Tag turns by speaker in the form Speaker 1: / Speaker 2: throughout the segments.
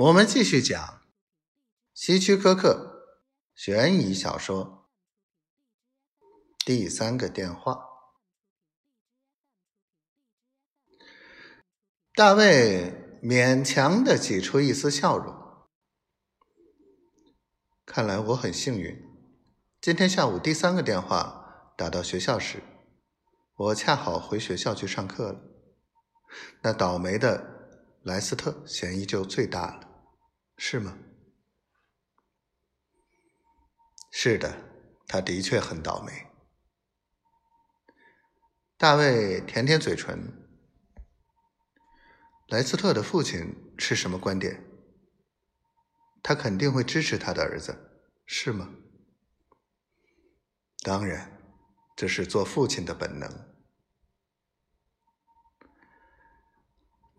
Speaker 1: 我们继续讲希区柯克悬疑小说第三个电话。大卫勉强的挤出一丝笑容。看来我很幸运，今天下午第三个电话打到学校时，我恰好回学校去上课了。那倒霉的莱斯特嫌疑就最大了。是吗？是的，他的确很倒霉。大卫舔舔嘴唇。莱斯特的父亲是什么观点？他肯定会支持他的儿子，是吗？当然，这是做父亲的本能。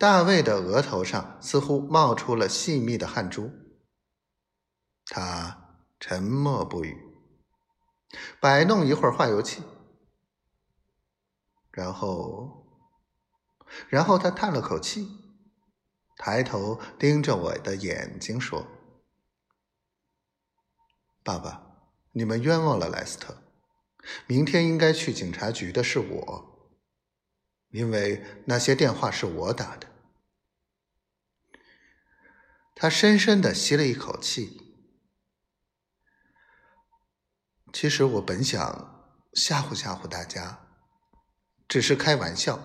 Speaker 1: 大卫的额头上似乎冒出了细密的汗珠，他沉默不语，摆弄一会儿化油器，然后，然后他叹了口气，抬头盯着我的眼睛说：“爸爸，你们冤枉了莱斯特。明天应该去警察局的是我，因为那些电话是我打的。”他深深的吸了一口气。其实我本想吓唬吓唬大家，只是开玩笑，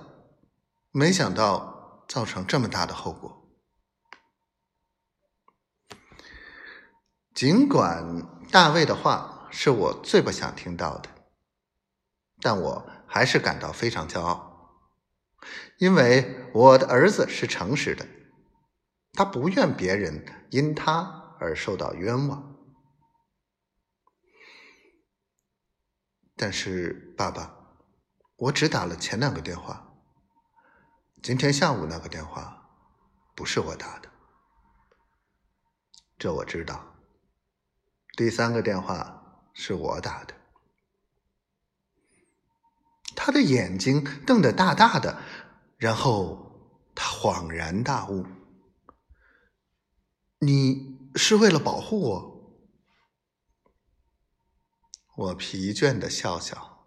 Speaker 1: 没想到造成这么大的后果。尽管大卫的话是我最不想听到的，但我还是感到非常骄傲，因为我的儿子是诚实的。他不愿别人因他而受到冤枉，但是爸爸，我只打了前两个电话，今天下午那个电话不是我打的，这我知道。第三个电话是我打的。他的眼睛瞪得大大的，然后他恍然大悟。你是为了保护我？我疲倦的笑笑。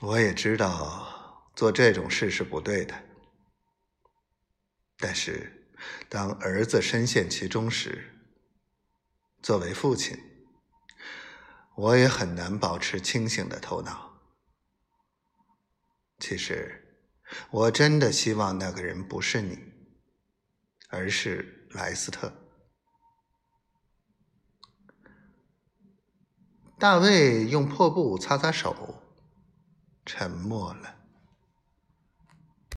Speaker 1: 我也知道做这种事是不对的，但是当儿子深陷其中时，作为父亲，我也很难保持清醒的头脑。其实，我真的希望那个人不是你。而是莱斯特。大卫用破布擦擦手，沉默了。